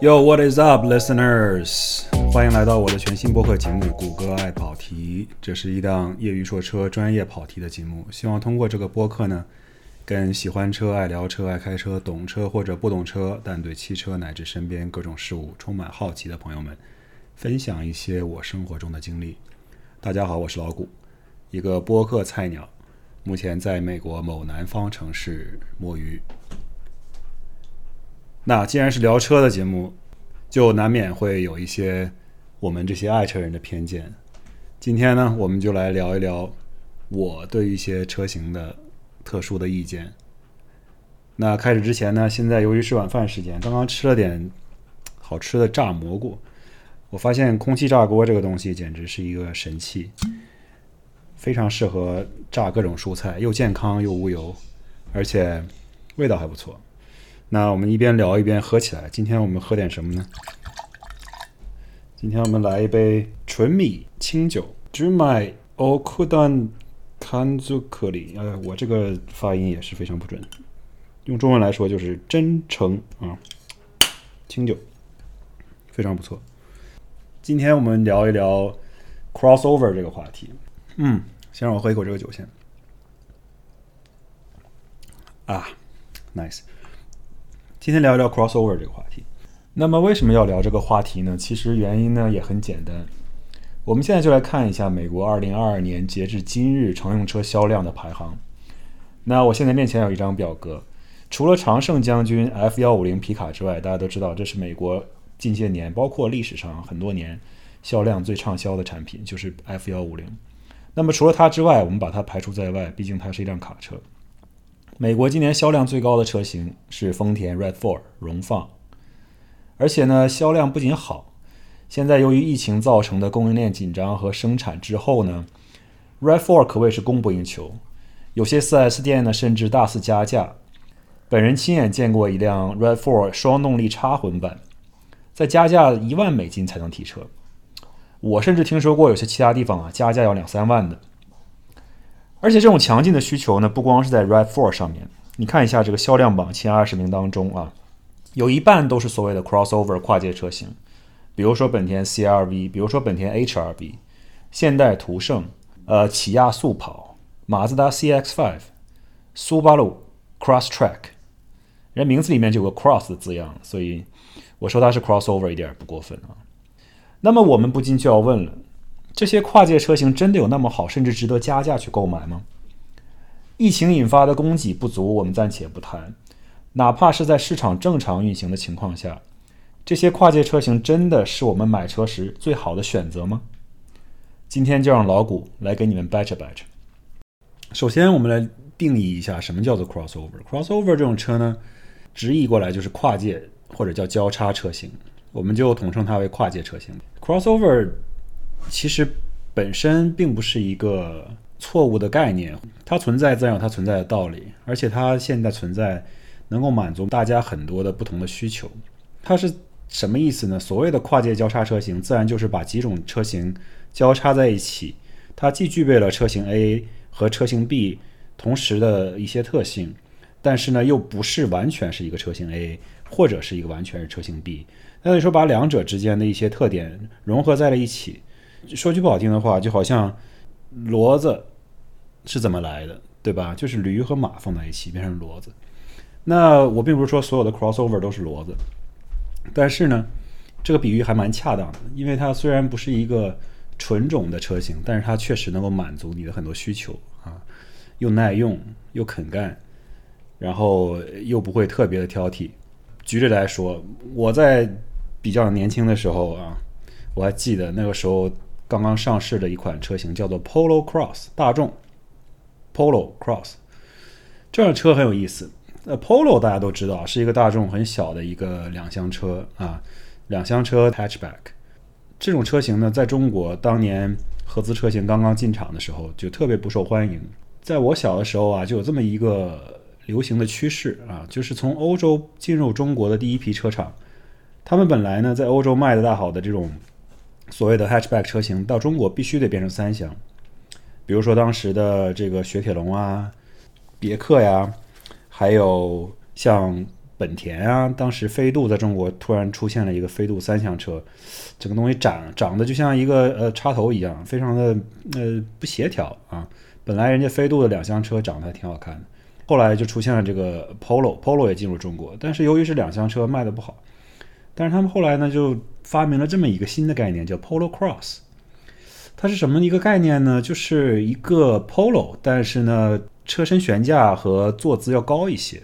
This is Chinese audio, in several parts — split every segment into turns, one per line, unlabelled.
Yo, what is up, listeners？欢迎来到我的全新播客节目《谷歌爱跑题》。这是一档业余说车、专业跑题的节目。希望通过这个播客呢，跟喜欢车、爱聊车、爱开车、懂车或者不懂车，但对汽车乃至身边各种事物充满好奇的朋友们，分享一些我生活中的经历。大家好，我是老谷，一个播客菜鸟，目前在美国某南方城市摸鱼。那既然是聊车的节目，就难免会有一些我们这些爱车人的偏见。今天呢，我们就来聊一聊我对一些车型的特殊的意见。那开始之前呢，现在由于是晚饭时间，刚刚吃了点好吃的炸蘑菇，我发现空气炸锅这个东西简直是一个神器，非常适合炸各种蔬菜，又健康又无油，而且味道还不错。那我们一边聊一边喝起来。今天我们喝点什么呢？今天我们来一杯纯米清酒 j u m a Okudan Kanzukuri。呃，我这个发音也是非常不准，用中文来说就是真诚啊，清酒非常不错。今天我们聊一聊 crossover 这个话题。嗯，先让我喝一口这个酒先。啊，nice。今天聊一聊 crossover 这个话题。那么为什么要聊这个话题呢？其实原因呢也很简单。我们现在就来看一下美国2022年截至今日乘用车销量的排行。那我现在面前有一张表格，除了常胜将军 F150 皮卡之外，大家都知道这是美国近些年，包括历史上很多年销量最畅销的产品，就是 F150。那么除了它之外，我们把它排除在外，毕竟它是一辆卡车。美国今年销量最高的车型是丰田 RAV4 荣放，而且呢，销量不仅好，现在由于疫情造成的供应链紧张和生产滞后呢，RAV4 可谓是供不应求，有些 4S 店呢甚至大肆加价。本人亲眼见过一辆 RAV4 双动力插混版，在加价一万美金才能提车，我甚至听说过有些其他地方啊加价要两三万的。而且这种强劲的需求呢，不光是在 Ride Four 上面，你看一下这个销量榜前二十名当中啊，有一半都是所谓的 crossover 跨界车型，比如说本田 CR-V，比如说本田 HR-V，现代途胜，呃，起亚速跑，马自达 CX-5，苏巴路 CrossTrack，人名字里面就有个 cross 的字样，所以我说它是 crossover 一点不过分啊。那么我们不禁就要问了。这些跨界车型真的有那么好，甚至值得加价去购买吗？疫情引发的供给不足，我们暂且不谈。哪怕是在市场正常运行的情况下，这些跨界车型真的是我们买车时最好的选择吗？今天就让老谷来给你们掰扯掰扯。首先，我们来定义一下什么叫做 crossover。crossover 这种车呢，直译过来就是跨界或者叫交叉车型，我们就统称它为跨界车型。crossover 其实本身并不是一个错误的概念，它存在自然有它存在的道理，而且它现在存在能够满足大家很多的不同的需求。它是什么意思呢？所谓的跨界交叉车型，自然就是把几种车型交叉在一起，它既具备了车型 A 和车型 B 同时的一些特性，但是呢又不是完全是一个车型 A 或者是一个完全是车型 B。那你说把两者之间的一些特点融合在了一起。说句不好听的话，就好像骡子是怎么来的，对吧？就是驴和马放在一起变成骡子。那我并不是说所有的 crossover 都是骡子，但是呢，这个比喻还蛮恰当的，因为它虽然不是一个纯种的车型，但是它确实能够满足你的很多需求啊，又耐用又肯干，然后又不会特别的挑剔。举例来说，我在比较年轻的时候啊，我还记得那个时候。刚刚上市的一款车型叫做 Polo Cross，大众 Polo Cross 这辆车很有意思。呃，Polo 大家都知道是一个大众很小的一个两厢车啊，两厢车 hatchback。这种车型呢，在中国当年合资车型刚刚进场的时候就特别不受欢迎。在我小的时候啊，就有这么一个流行的趋势啊，就是从欧洲进入中国的第一批车厂，他们本来呢在欧洲卖的大好的这种。所谓的 hatchback 车型到中国必须得变成三厢，比如说当时的这个雪铁龙啊、别克呀，还有像本田啊，当时飞度在中国突然出现了一个飞度三厢车，整个东西长长得就像一个呃插头一样，非常的呃不协调啊。本来人家飞度的两厢车长得还挺好看的，后来就出现了这个 Polo，Polo 也进入中国，但是由于是两厢车卖的不好，但是他们后来呢就发明了这么一个新的概念，叫 Polo Cross。它是什么一个概念呢？就是一个 Polo，但是呢车身悬架和坐姿要高一些。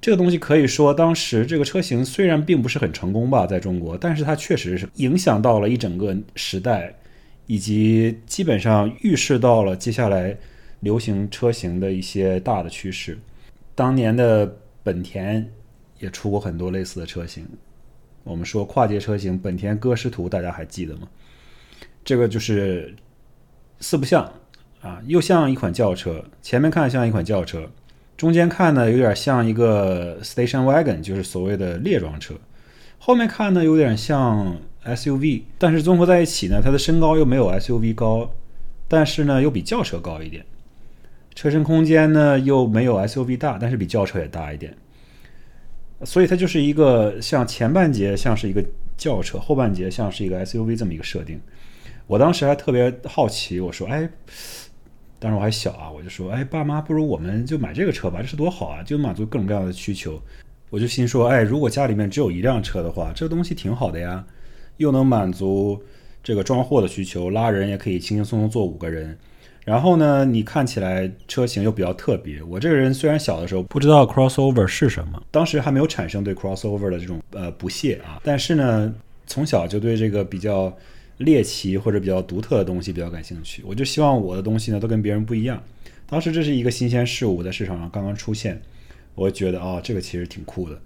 这个东西可以说，当时这个车型虽然并不是很成功吧，在中国，但是它确实是影响到了一整个时代，以及基本上预示到了接下来流行车型的一些大的趋势。当年的本田也出过很多类似的车型。我们说跨界车型，本田歌诗图，大家还记得吗？这个就是四不像啊，又像一款轿车，前面看像一款轿车。中间看呢，有点像一个 station wagon，就是所谓的列装车；后面看呢，有点像 SUV。但是综合在一起呢，它的身高又没有 SUV 高，但是呢又比轿车高一点。车身空间呢又没有 SUV 大，但是比轿车也大一点。所以它就是一个像前半截像是一个轿车，后半截像是一个 SUV 这么一个设定。我当时还特别好奇，我说：“哎。”当时我还小啊，我就说，哎，爸妈，不如我们就买这个车吧，这是多好啊，就满足各种各样的需求。我就心说，哎，如果家里面只有一辆车的话，这个东西挺好的呀，又能满足这个装货的需求，拉人也可以轻轻松松坐五个人。然后呢，你看起来车型又比较特别。我这个人虽然小的时候不知道 crossover 是什么，当时还没有产生对 crossover 的这种呃不屑啊，但是呢，从小就对这个比较。猎奇或者比较独特的东西比较感兴趣，我就希望我的东西呢都跟别人不一样。当时这是一个新鲜事物在市场上刚刚出现，我觉得哦这个其实挺酷的。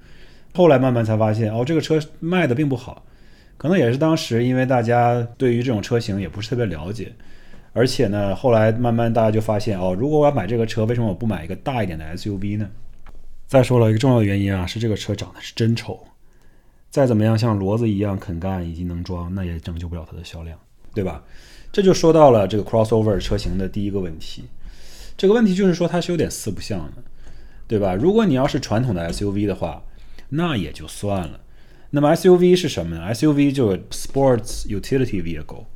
后来慢慢才发现哦这个车卖的并不好，可能也是当时因为大家对于这种车型也不是特别了解，而且呢后来慢慢大家就发现哦如果我要买这个车，为什么我不买一个大一点的 SUV 呢？再说了一个重要原因啊是这个车长得是真丑。再怎么样像骡子一样肯干以及能装，那也拯救不了它的销量，对吧？这就说到了这个 crossover 车型的第一个问题。这个问题就是说它是有点四不像的，对吧？如果你要是传统的 SUV 的话，那也就算了。那么 SUV 是什么呢？SUV 就 Sports Utility Vehicle，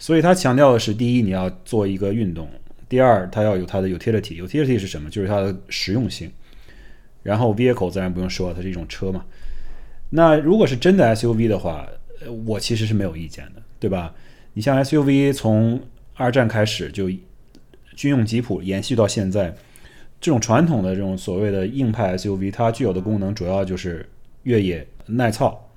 所以它强调的是：第一，你要做一个运动；第二，它要有它的 utility。utility 是什么？就是它的实用性。然后 vehicle 自然不用说，它是一种车嘛。那如果是真的 SUV 的话，我其实是没有意见的，对吧？你像 SUV 从二战开始就军用吉普延续到现在，这种传统的这种所谓的硬派 SUV，它具有的功能主要就是越野耐操，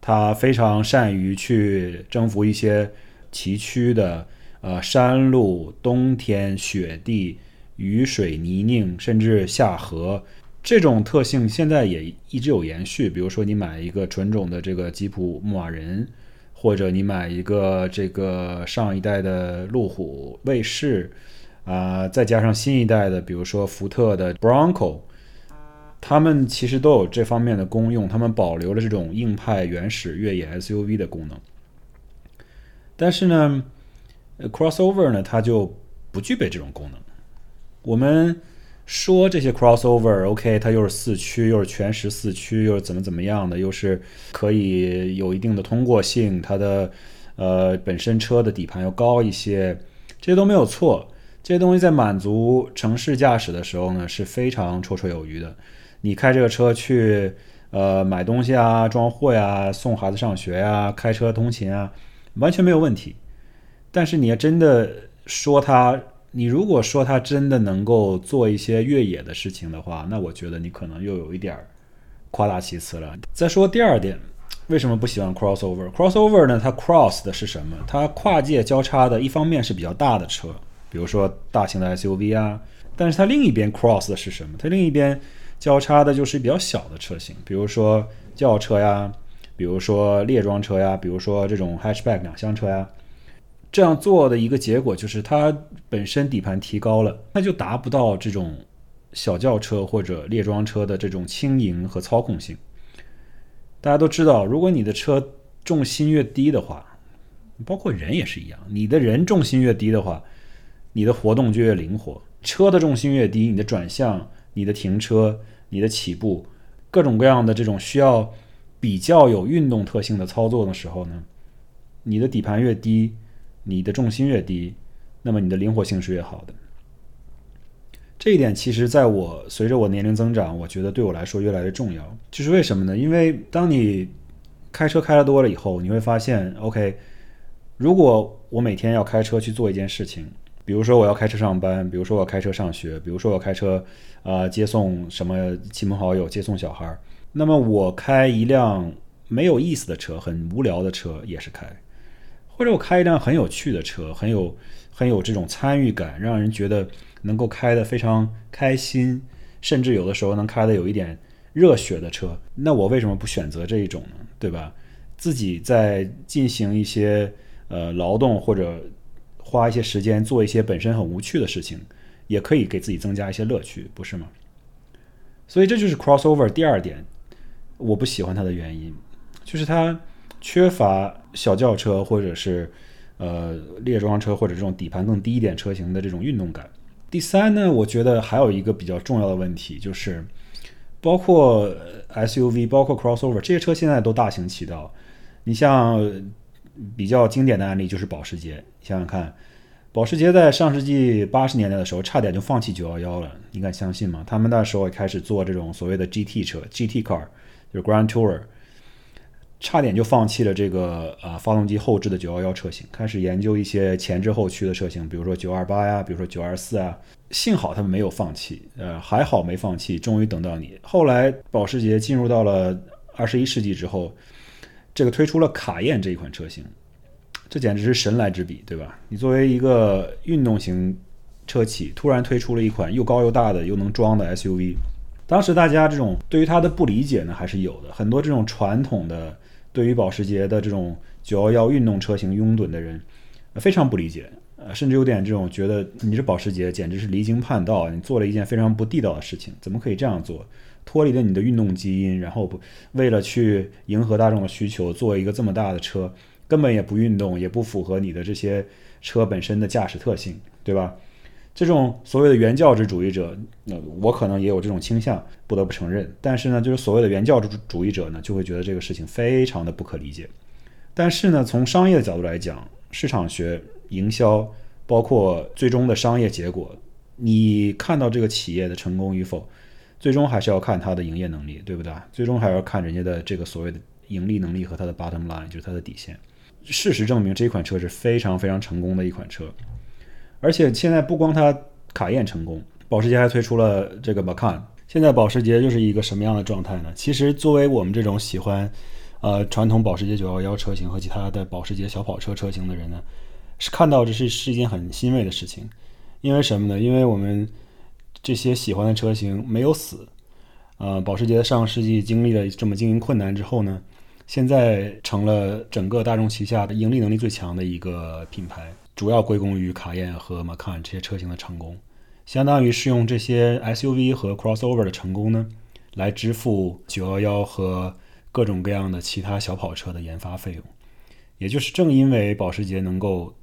它非常善于去征服一些崎岖的呃山路、冬天雪地、雨水泥泞，甚至下河。这种特性现在也一直有延续，比如说你买一个纯种的这个吉普牧马人，或者你买一个这个上一代的路虎卫士，啊，再加上新一代的，比如说福特的 Bronco，他们其实都有这方面的功用，他们保留了这种硬派原始越野 SUV 的功能。但是呢，Crossover 呢，它就不具备这种功能。我们。说这些 crossover，OK，它又是四驱，又是全时四驱，又是怎么怎么样的，又是可以有一定的通过性，它的呃本身车的底盘要高一些，这些都没有错。这些东西在满足城市驾驶的时候呢，是非常绰绰有余的。你开这个车去呃买东西啊、装货呀、送孩子上学呀、开车通勤啊，完全没有问题。但是你要真的说它。你如果说它真的能够做一些越野的事情的话，那我觉得你可能又有一点夸大其词了。再说第二点，为什么不喜欢 crossover？crossover 呢？它 cross 的是什么？它跨界交叉的，一方面是比较大的车，比如说大型的 SUV 啊，但是它另一边 cross 的是什么？它另一边交叉的就是比较小的车型，比如说轿车呀，比如说列装车呀，比如说这种 hatchback 两厢车呀。这样做的一个结果就是，它本身底盘提高了，它就达不到这种小轿车或者列装车的这种轻盈和操控性。大家都知道，如果你的车重心越低的话，包括人也是一样，你的人重心越低的话，你的活动就越灵活。车的重心越低，你的转向、你的停车、你的起步各种各样的这种需要比较有运动特性的操作的时候呢，你的底盘越低，你的重心越低，那么你的灵活性是越好的。这一点其实在我随着我年龄增长，我觉得对我来说越来越重要。就是为什么呢？因为当你开车开的多了以后，你会发现，OK，如果我每天要开车去做一件事情，比如说我要开车上班，比如说我要开车上学，比如说我要开车啊接送什么亲朋好友、接送小孩儿，那么我开一辆没有意思的车、很无聊的车也是开，或者我开一辆很有趣的车、很有很有这种参与感，让人觉得。能够开得非常开心，甚至有的时候能开得有一点热血的车，那我为什么不选择这一种呢？对吧？自己在进行一些呃劳动或者花一些时间做一些本身很无趣的事情，也可以给自己增加一些乐趣，不是吗？所以这就是 crossover 第二点，我不喜欢它的原因，就是它缺乏小轿车或者是呃列装车或者这种底盘更低一点车型的这种运动感。第三呢，我觉得还有一个比较重要的问题，就是包括 SUV、包括 crossover 这些车现在都大行其道。你像比较经典的案例就是保时捷，想想看，保时捷在上世纪八十年代的时候差点就放弃911了，你敢相信吗？他们那时候也开始做这种所谓的 GT 车，GT car，就 Grand Tourer。差点就放弃了这个啊发动机后置的911车型，开始研究一些前置后驱的车型，比如说928呀，比如说924啊。幸好他们没有放弃，呃，还好没放弃，终于等到你。后来保时捷进入到了二十一世纪之后，这个推出了卡宴这一款车型，这简直是神来之笔，对吧？你作为一个运动型车企，突然推出了一款又高又大的又能装的 SUV，当时大家这种对于它的不理解呢还是有的，很多这种传统的。对于保时捷的这种911运动车型拥趸的人，非常不理解，呃，甚至有点这种觉得你这保时捷简直是离经叛道，你做了一件非常不地道的事情，怎么可以这样做？脱离了你的运动基因，然后不为了去迎合大众的需求，做一个这么大的车，根本也不运动，也不符合你的这些车本身的驾驶特性，对吧？这种所谓的原教旨主义者，那我可能也有这种倾向，不得不承认。但是呢，就是所谓的原教旨主义者呢，就会觉得这个事情非常的不可理解。但是呢，从商业的角度来讲，市场学、营销，包括最终的商业结果，你看到这个企业的成功与否，最终还是要看它的营业能力，对不对？最终还是要看人家的这个所谓的盈利能力和它的 bottom line，就是它的底线。事实证明，这款车是非常非常成功的一款车。而且现在不光它卡宴成功，保时捷还推出了这个 Macan。现在保时捷就是一个什么样的状态呢？其实作为我们这种喜欢，呃，传统保时捷911车型和其他的保时捷小跑车车型的人呢，是看到这是是一件很欣慰的事情。因为什么呢？因为我们这些喜欢的车型没有死。呃，保时捷上世纪经历了这么经营困难之后呢，现在成了整个大众旗下的盈利能力最强的一个品牌。主要归功于卡宴和 Macan 这些车型的成功，相当于是用这些 SUV 和 crossover 的成功呢，来支付911和各种各样的其他小跑车的研发费用。也就是正因为保时捷能够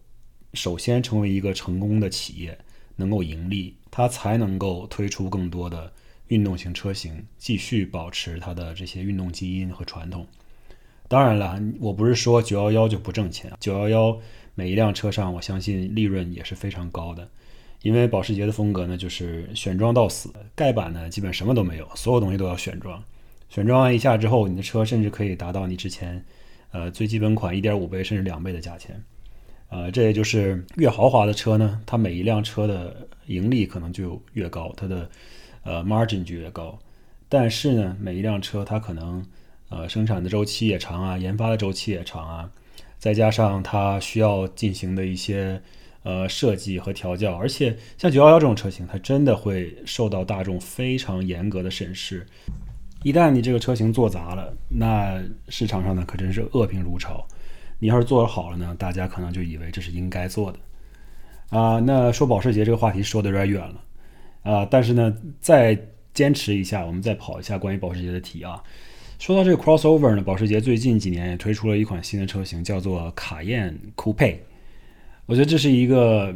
首先成为一个成功的企业，能够盈利，它才能够推出更多的运动型车型，继续保持它的这些运动基因和传统。当然了，我不是说911就不挣钱，911。每一辆车上，我相信利润也是非常高的，因为保时捷的风格呢，就是选装到死，盖板呢基本什么都没有，所有东西都要选装。选装完一下之后，你的车甚至可以达到你之前，呃最基本款一点五倍甚至两倍的价钱。呃，这也就是越豪华的车呢，它每一辆车的盈利可能就越高，它的呃 margin 就越高。但是呢，每一辆车它可能呃生产的周期也长啊，研发的周期也长啊。再加上它需要进行的一些呃设计和调教，而且像911这种车型，它真的会受到大众非常严格的审视。一旦你这个车型做砸了，那市场上呢可真是恶评如潮。你要是做得好了呢，大家可能就以为这是应该做的。啊，那说保时捷这个话题说的有点远了啊，但是呢，再坚持一下，我们再跑一下关于保时捷的题啊。说到这个 crossover 呢，保时捷最近几年也推出了一款新的车型，叫做卡宴 Coupe。我觉得这是一个，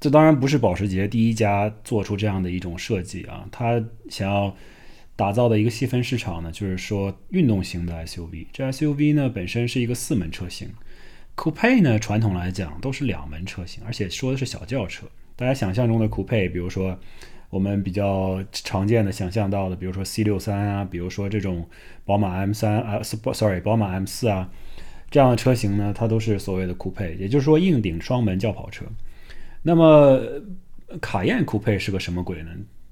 这当然不是保时捷第一家做出这样的一种设计啊。它想要打造的一个细分市场呢，就是说运动型的 SUV。这 SUV 呢本身是一个四门车型，Coupe 呢传统来讲都是两门车型，而且说的是小轿车。大家想象中的 Coupe，比如说我们比较常见的想象到的，比如说 C 六三啊，比如说这种宝马 M 三啊，sorry，宝马 M 四啊，这样的车型呢，它都是所谓的酷配也就是说硬顶双门轿跑车。那么卡宴酷配是个什么鬼呢？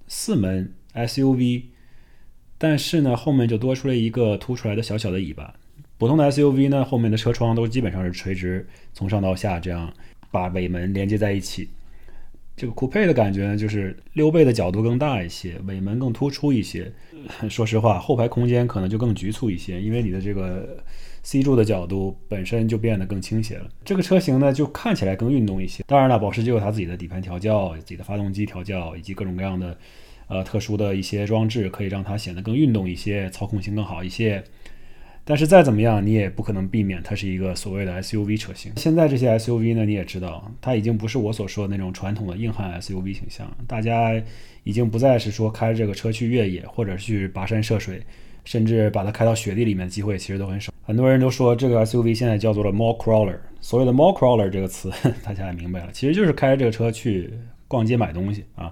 四门 SUV。但是呢，后面就多出了一个凸出来的小小的尾巴。普通的 SUV 呢，后面的车窗都基本上是垂直，从上到下这样把尾门连接在一起。这个酷配的感觉呢，就是溜背的角度更大一些，尾门更突出一些。说实话，后排空间可能就更局促一些，因为你的这个 C 柱的角度本身就变得更倾斜了。这个车型呢，就看起来更运动一些。当然了，保时捷有它自己的底盘调教、自己的发动机调教以及各种各样的。呃，特殊的一些装置可以让它显得更运动一些，操控性更好一些。但是再怎么样，你也不可能避免它是一个所谓的 SUV 车型。现在这些 SUV 呢，你也知道，它已经不是我所说的那种传统的硬汉 SUV 形象。大家已经不再是说开着这个车去越野或者去跋山涉水，甚至把它开到雪地里面的机会其实都很少。很多人都说这个 SUV 现在叫做了 mall crawler。所谓的 mall crawler 这个词，大家也明白了，其实就是开着这个车去逛街买东西啊。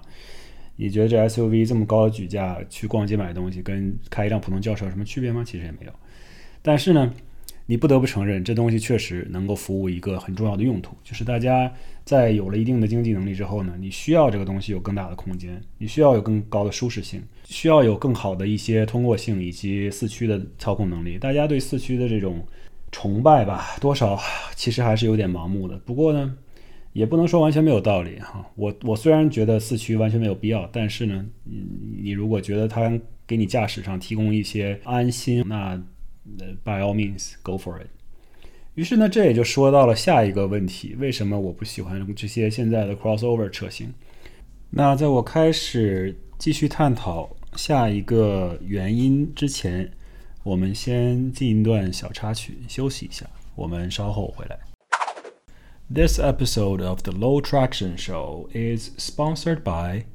你觉得这 SUV 这么高的举架去逛街买东西，跟开一辆普通轿车有什么区别吗？其实也没有。但是呢，你不得不承认，这东西确实能够服务一个很重要的用途，就是大家在有了一定的经济能力之后呢，你需要这个东西有更大的空间，你需要有更高的舒适性，需要有更好的一些通过性以及四驱的操控能力。大家对四驱的这种崇拜吧，多少其实还是有点盲目的。不过呢。也不能说完全没有道理哈，我我虽然觉得四驱完全没有必要，但是呢，你如果觉得它给你驾驶上提供一些安心，那 by all means go for it。于是呢，这也就说到了下一个问题：为什么我不喜欢这些现在的 crossover 车型？那在我开始继续探讨下一个原因之前，我们先进一段小插曲，休息一下，我们稍后回来。This episode of the Low Traction Show is sponsored by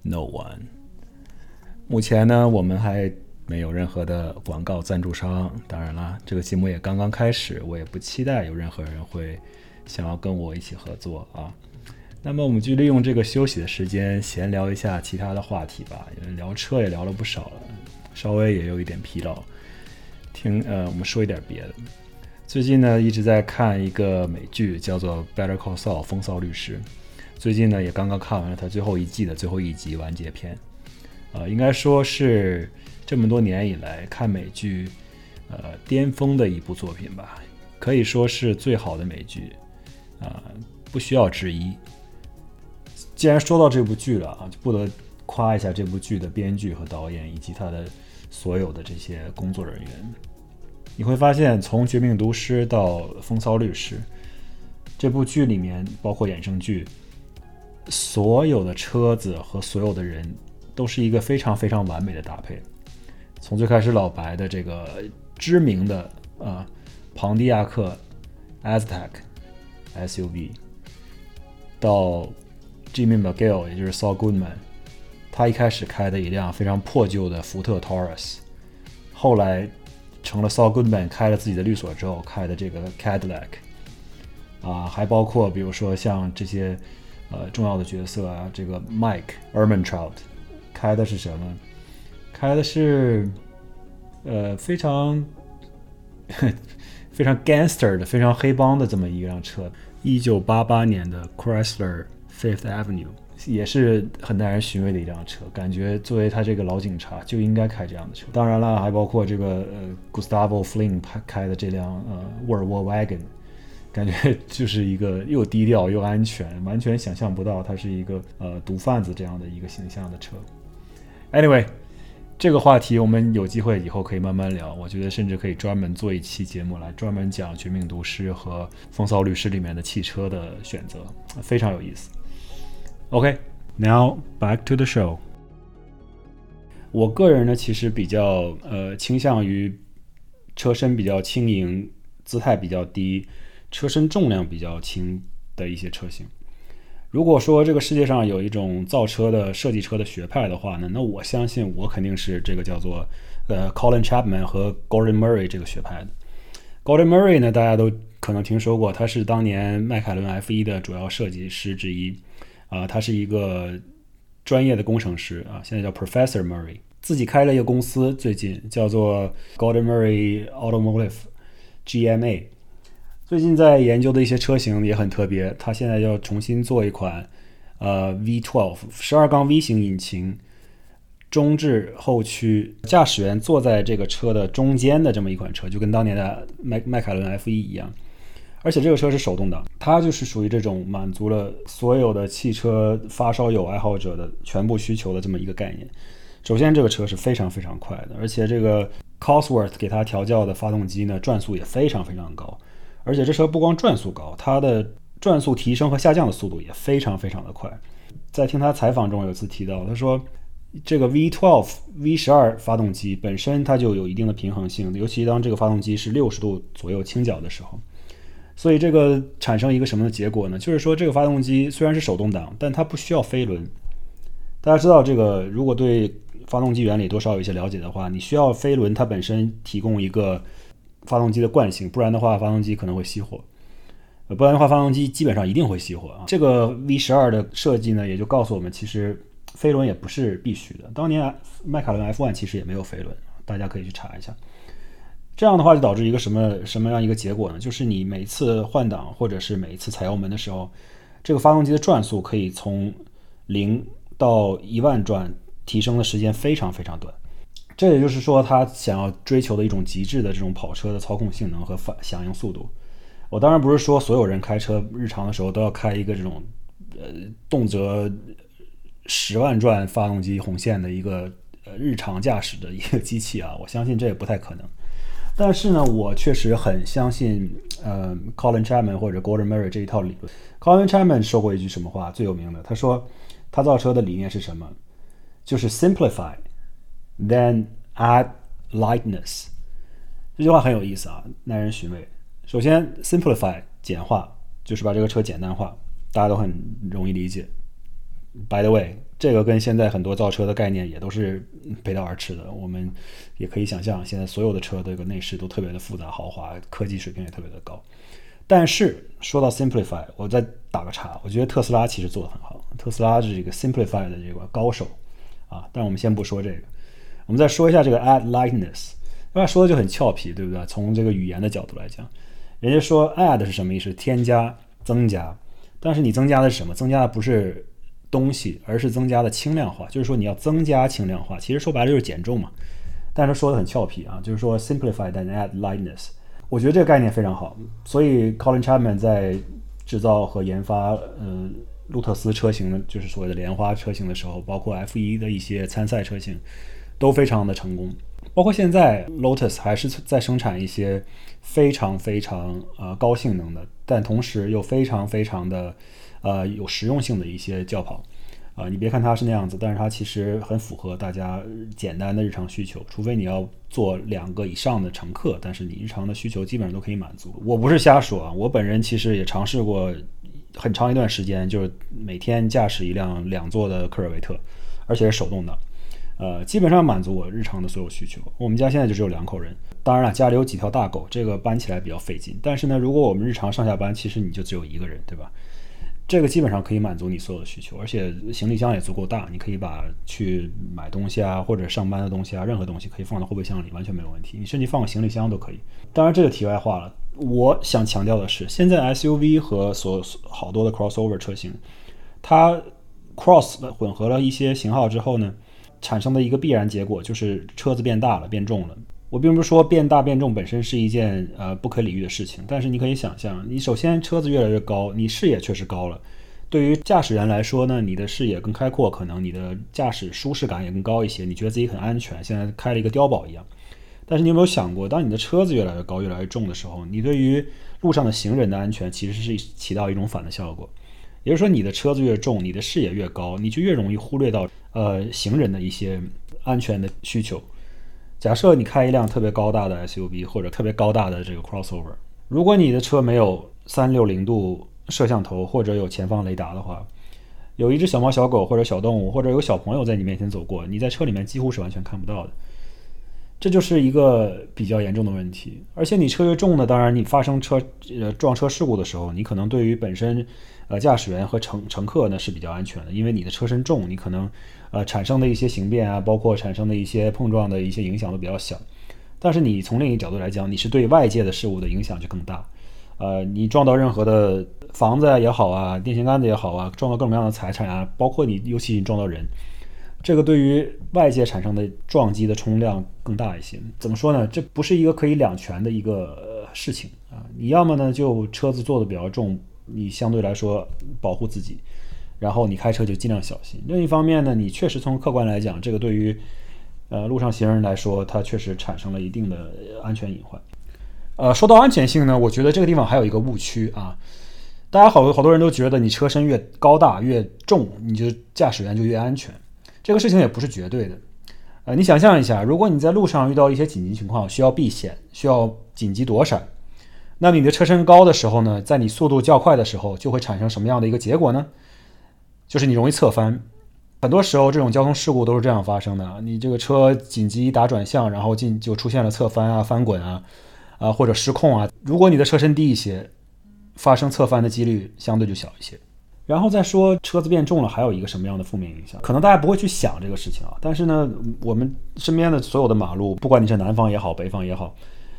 no one。目前呢，我们还没有任何的广告赞助商。当然了，这个节目也刚刚开始，我也不期待有任何人会想要跟我一起合作啊。那么，我们就利用这个休息的时间，闲聊一下其他的话题吧。因为聊车也聊了不少了，稍微也有一点疲劳。听，呃，我们说一点别的。最近呢，一直在看一个美剧，叫做《Better Call Saul》风骚律师。最近呢，也刚刚看完了他最后一季的最后一集完结篇。呃，应该说是这么多年以来看美剧，呃，巅峰的一部作品吧，可以说是最好的美剧，啊，不需要质疑。既然说到这部剧了啊，就不得夸一下这部剧的编剧和导演以及他的所有的这些工作人员。你会发现，从《绝命毒师》到《风骚律师》这部剧里面，包括衍生剧，所有的车子和所有的人都是一个非常非常完美的搭配。从最开始老白的这个知名的啊庞蒂亚克 Aztec SUV，到 Jimmy McGill，也就是 Saul Goodman，他一开始开的一辆非常破旧的福特 Taurus，后来。成了 Saul Goodman 开了自己的律所之后开的这个 Cadillac，啊，还包括比如说像这些呃重要的角色啊，这个 Mike Ehrmantraut 开的是什么？开的是呃非常非常 gangster 的、非常黑帮的这么一辆车，一九八八年的 Chrysler Fifth Avenue。也是很耐人寻味的一辆车，感觉作为他这个老警察就应该开这样的车。当然了，还包括这个呃，Gustavo Fling 开的这辆呃沃尔沃 Wagon，感觉就是一个又低调又安全，完全想象不到他是一个呃毒贩子这样的一个形象的车。Anyway，这个话题我们有机会以后可以慢慢聊。我觉得甚至可以专门做一期节目来专门讲《绝命毒师》和《风骚律师》里面的汽车的选择，非常有意思。OK, now back to the show. 我个人呢，其实比较呃倾向于车身比较轻盈、姿态比较低、车身重量比较轻的一些车型。如果说这个世界上有一种造车的设计车的学派的话呢，那我相信我肯定是这个叫做呃 Colin Chapman 和 Gordon Murray 这个学派的。Gordon Murray 呢，大家都可能听说过，他是当年迈凯伦 F1 的主要设计师之一，啊，他是一个专业的工程师啊，现在叫 Professor Murray，自己开了一个公司，最近叫做 Gordon Murray Automotive GMA，最近在研究的一些车型也很特别，它现在要重新做一款呃 V12 十二缸 V 型引擎。中置后驱，驾驶员坐在这个车的中间的这么一款车，就跟当年的迈迈凯伦 F1 一样，而且这个车是手动挡，它就是属于这种满足了所有的汽车发烧友爱好者的全部需求的这么一个概念。首先，这个车是非常非常快的，而且这个 Cosworth 给它调教的发动机呢，转速也非常非常高，而且这车不光转速高，它的转速提升和下降的速度也非常非常的快。在听他采访中有一次提到，他说。这个 V12、V12 发动机本身它就有一定的平衡性，尤其当这个发动机是六十度左右倾角的时候，所以这个产生一个什么的结果呢？就是说这个发动机虽然是手动挡，但它不需要飞轮。大家知道这个，如果对发动机原理多少有一些了解的话，你需要飞轮它本身提供一个发动机的惯性，不然的话发动机可能会熄火。呃，不然的话发动机基本上一定会熄火啊。这个 V12 的设计呢，也就告诉我们其实。飞轮也不是必须的。当年迈凯伦 F1 其实也没有飞轮，大家可以去查一下。这样的话就导致一个什么什么样一个结果呢？就是你每次换挡或者是每一次踩油门的时候，这个发动机的转速可以从零到一万转提升的时间非常非常短。这也就是说，他想要追求的一种极致的这种跑车的操控性能和反响应速度。我当然不是说所有人开车日常的时候都要开一个这种呃动辄。十万转发动机红线的一个呃日常驾驶的一个机器啊，我相信这也不太可能。但是呢，我确实很相信呃 Colin Chapman 或者 Gordon Murray 这一套理论。Colin Chapman 说过一句什么话最有名的？他说他造车的理念是什么？就是 simplify then add lightness。这句话很有意思啊，耐人寻味。首先 simplify 简化，就是把这个车简单化，大家都很容易理解。By the way，这个跟现在很多造车的概念也都是背道而驰的。我们也可以想象，现在所有的车的这个内饰都特别的复杂豪华，科技水平也特别的高。但是说到 simplify，我再打个叉，我觉得特斯拉其实做的很好。特斯拉是这个 simplify 的这个高手啊。但我们先不说这个，我们再说一下这个 add lightness。那说的就很俏皮，对不对？从这个语言的角度来讲，人家说 add 是什么意思？添加、增加。但是你增加的是什么？增加的不是。东西，而是增加的轻量化，就是说你要增加轻量化，其实说白了就是减重嘛。但是说的很俏皮啊，就是说 simplify and add lightness。我觉得这个概念非常好，所以 Colin Chapman 在制造和研发呃路特斯车型的，就是所谓的莲花车型的时候，包括 F1 的一些参赛车型，都非常的成功。包括现在 Lotus 还是在生产一些非常非常呃高性能的，但同时又非常非常的。呃，有实用性的一些轿跑，啊，你别看它是那样子，但是它其实很符合大家简单的日常需求。除非你要坐两个以上的乘客，但是你日常的需求基本上都可以满足。我不是瞎说啊，我本人其实也尝试过很长一段时间，就是每天驾驶一辆两座的科尔维特，而且是手动挡，呃，基本上满足我日常的所有需求。我们家现在就只有两口人，当然了，家里有几条大狗，这个搬起来比较费劲。但是呢，如果我们日常上下班，其实你就只有一个人，对吧？这个基本上可以满足你所有的需求，而且行李箱也足够大，你可以把去买东西啊，或者上班的东西啊，任何东西可以放到后备箱里，完全没有问题。你甚至放个行李箱都可以。当然，这个题外话了。我想强调的是，现在 SUV 和所好多的 crossover 车型，它 cross 混合了一些型号之后呢，产生的一个必然结果就是车子变大了，变重了。我并不是说变大变重本身是一件呃不可理喻的事情，但是你可以想象，你首先车子越来越高，你视野确实高了。对于驾驶员来说呢，你的视野更开阔，可能你的驾驶舒适感也更高一些，你觉得自己很安全，现在开了一个碉堡一样。但是你有没有想过，当你的车子越来越高、越来越重的时候，你对于路上的行人的安全其实是起到一种反的效果。也就是说，你的车子越重，你的视野越高，你就越容易忽略到呃行人的一些安全的需求。假设你开一辆特别高大的 SUV 或者特别高大的这个 crossover，如果你的车没有三六零度摄像头或者有前方雷达的话，有一只小猫、小狗或者小动物，或者有小朋友在你面前走过，你在车里面几乎是完全看不到的。这就是一个比较严重的问题。而且你车越重呢，当然你发生车呃撞车事故的时候，你可能对于本身呃驾驶员和乘乘客呢是比较安全的，因为你的车身重，你可能呃产生的一些形变啊，包括产生的一些碰撞的一些影响都比较小。但是你从另一个角度来讲，你是对外界的事物的影响就更大。呃，你撞到任何的房子也好啊，电线杆子也好啊，撞到各种各样的财产啊，包括你，尤其你撞到人，这个对于外界产生的撞击的冲量更大一些。怎么说呢？这不是一个可以两全的一个事情啊。你要么呢就车子做的比较重，你相对来说保护自己，然后你开车就尽量小心。另一方面呢，你确实从客观来讲，这个对于呃路上行人来说，它确实产生了一定的安全隐患。呃，说到安全性呢，我觉得这个地方还有一个误区啊。大家好多好多人都觉得你车身越高大越重，你就驾驶员就越安全。这个事情也不是绝对的。呃，你想象一下，如果你在路上遇到一些紧急情况，需要避险，需要紧急躲闪，那你的车身高的时候呢，在你速度较快的时候，就会产生什么样的一个结果呢？就是你容易侧翻。很多时候这种交通事故都是这样发生的。你这个车紧急打转向，然后进就出现了侧翻啊、翻滚啊。啊，或者失控啊！如果你的车身低一些，发生侧翻的几率相对就小一些。然后再说车子变重了，还有一个什么样的负面影响？可能大家不会去想这个事情啊。但是呢，我们身边的所有的马路，不管你是南方也好，北方也好。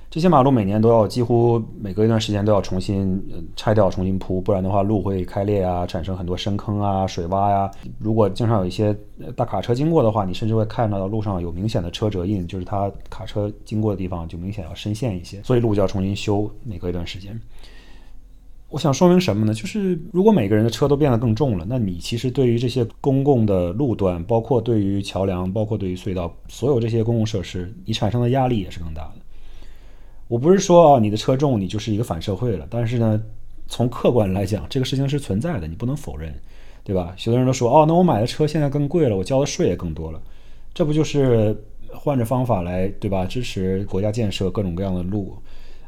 这些马路每年都要几乎每隔一段时间都要重新拆掉、重新铺，不然的话路会开裂啊，产生很多深坑啊、水洼呀。如果经常有一些大卡车经过的话，你甚至会看到路上有明显的车辙印，就是它卡车经过的地方就明显要深陷一些，所以路就要重新修。每隔一段时间，我想说明什么呢？就是如果每个人的车都变得更重了，那你其实对于这些公共的路段，包括对于桥梁，包括对于隧道，所有这些公共设施，你产生的压力也是更大的。我不是说啊，你的车重，你就是一个反社会了。但是呢，从客观来讲，这个事情是存在的，你不能否认，对吧？许多人都说，哦，那我买的车现在更贵了，我交的税也更多了，这不就是换着方法来，对吧？支持国家建设各种各样的路，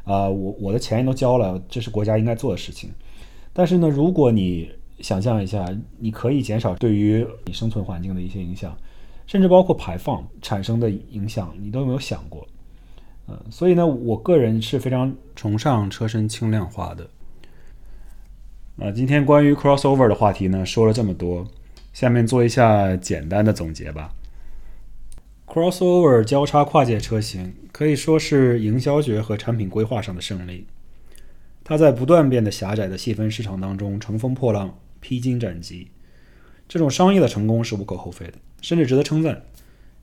啊，我我的钱也都交了，这是国家应该做的事情。但是呢，如果你想象一下，你可以减少对于你生存环境的一些影响，甚至包括排放产生的影响，你都有没有想过？所以呢，我个人是非常崇尚车身轻量化的。啊，今天关于 crossover 的话题呢，说了这么多，下面做一下简单的总结吧。crossover 交叉跨界车型可以说是营销学和产品规划上的胜利。它在不断变得狭窄的细分市场当中乘风破浪、披荆斩棘，这种商业的成功是无可厚非的，甚至值得称赞。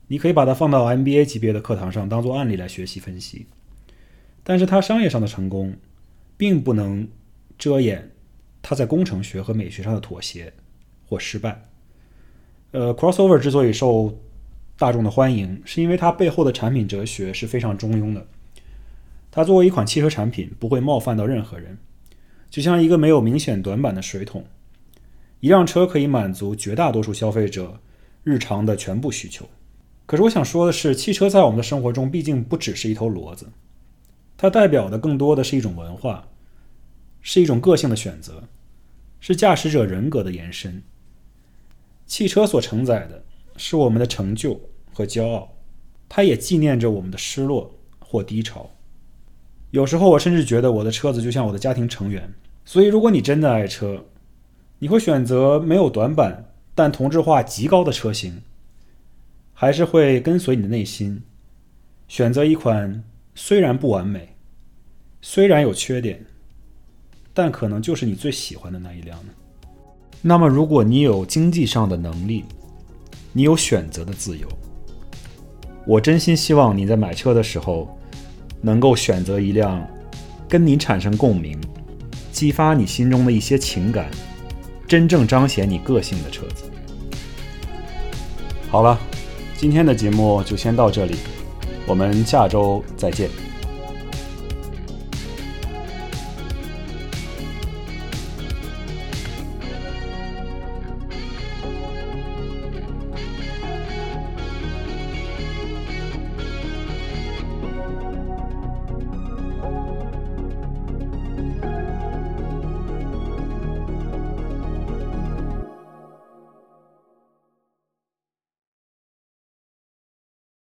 你可以把它放到 MBA 级别的课堂上，当做案例来学习分析。但是它商业上的成功，并不能遮掩它在工程学和美学上的妥协或失败。呃，Crossover 之所以受大众的欢迎，是因为它背后的产品哲学是非常中庸的。它作为一款汽车产品，不会冒犯到任何人，就像一个没有明显短板的水桶。一辆车可以满足绝大多数消费者日常的全部需求。可是我想说的是，汽车在我们的生活中毕竟不只是一头骡子，它代表的更多的是一种文化，是一种个性的选择，是驾驶者人格的延伸。汽车所承载的是我们的成就和骄傲，它也纪念着我们的失落或低潮。有时候我甚至觉得我的车子就像我的家庭成员。所以，如果你真的爱车，你会选择没有短板但同质化极高的车型。还是会跟随你的内心，选择一款虽然不完美、虽然有缺点，但可能就是你最喜欢的那一辆呢？那么，如果你有经济上的能力，你有选择的自由，我真心希望你在买车的时候，能够选择一辆跟你产生共鸣、激发你心中的一些情感、真正彰显你个性的车子。好了。今天的节目就先到这里，我们下周再见。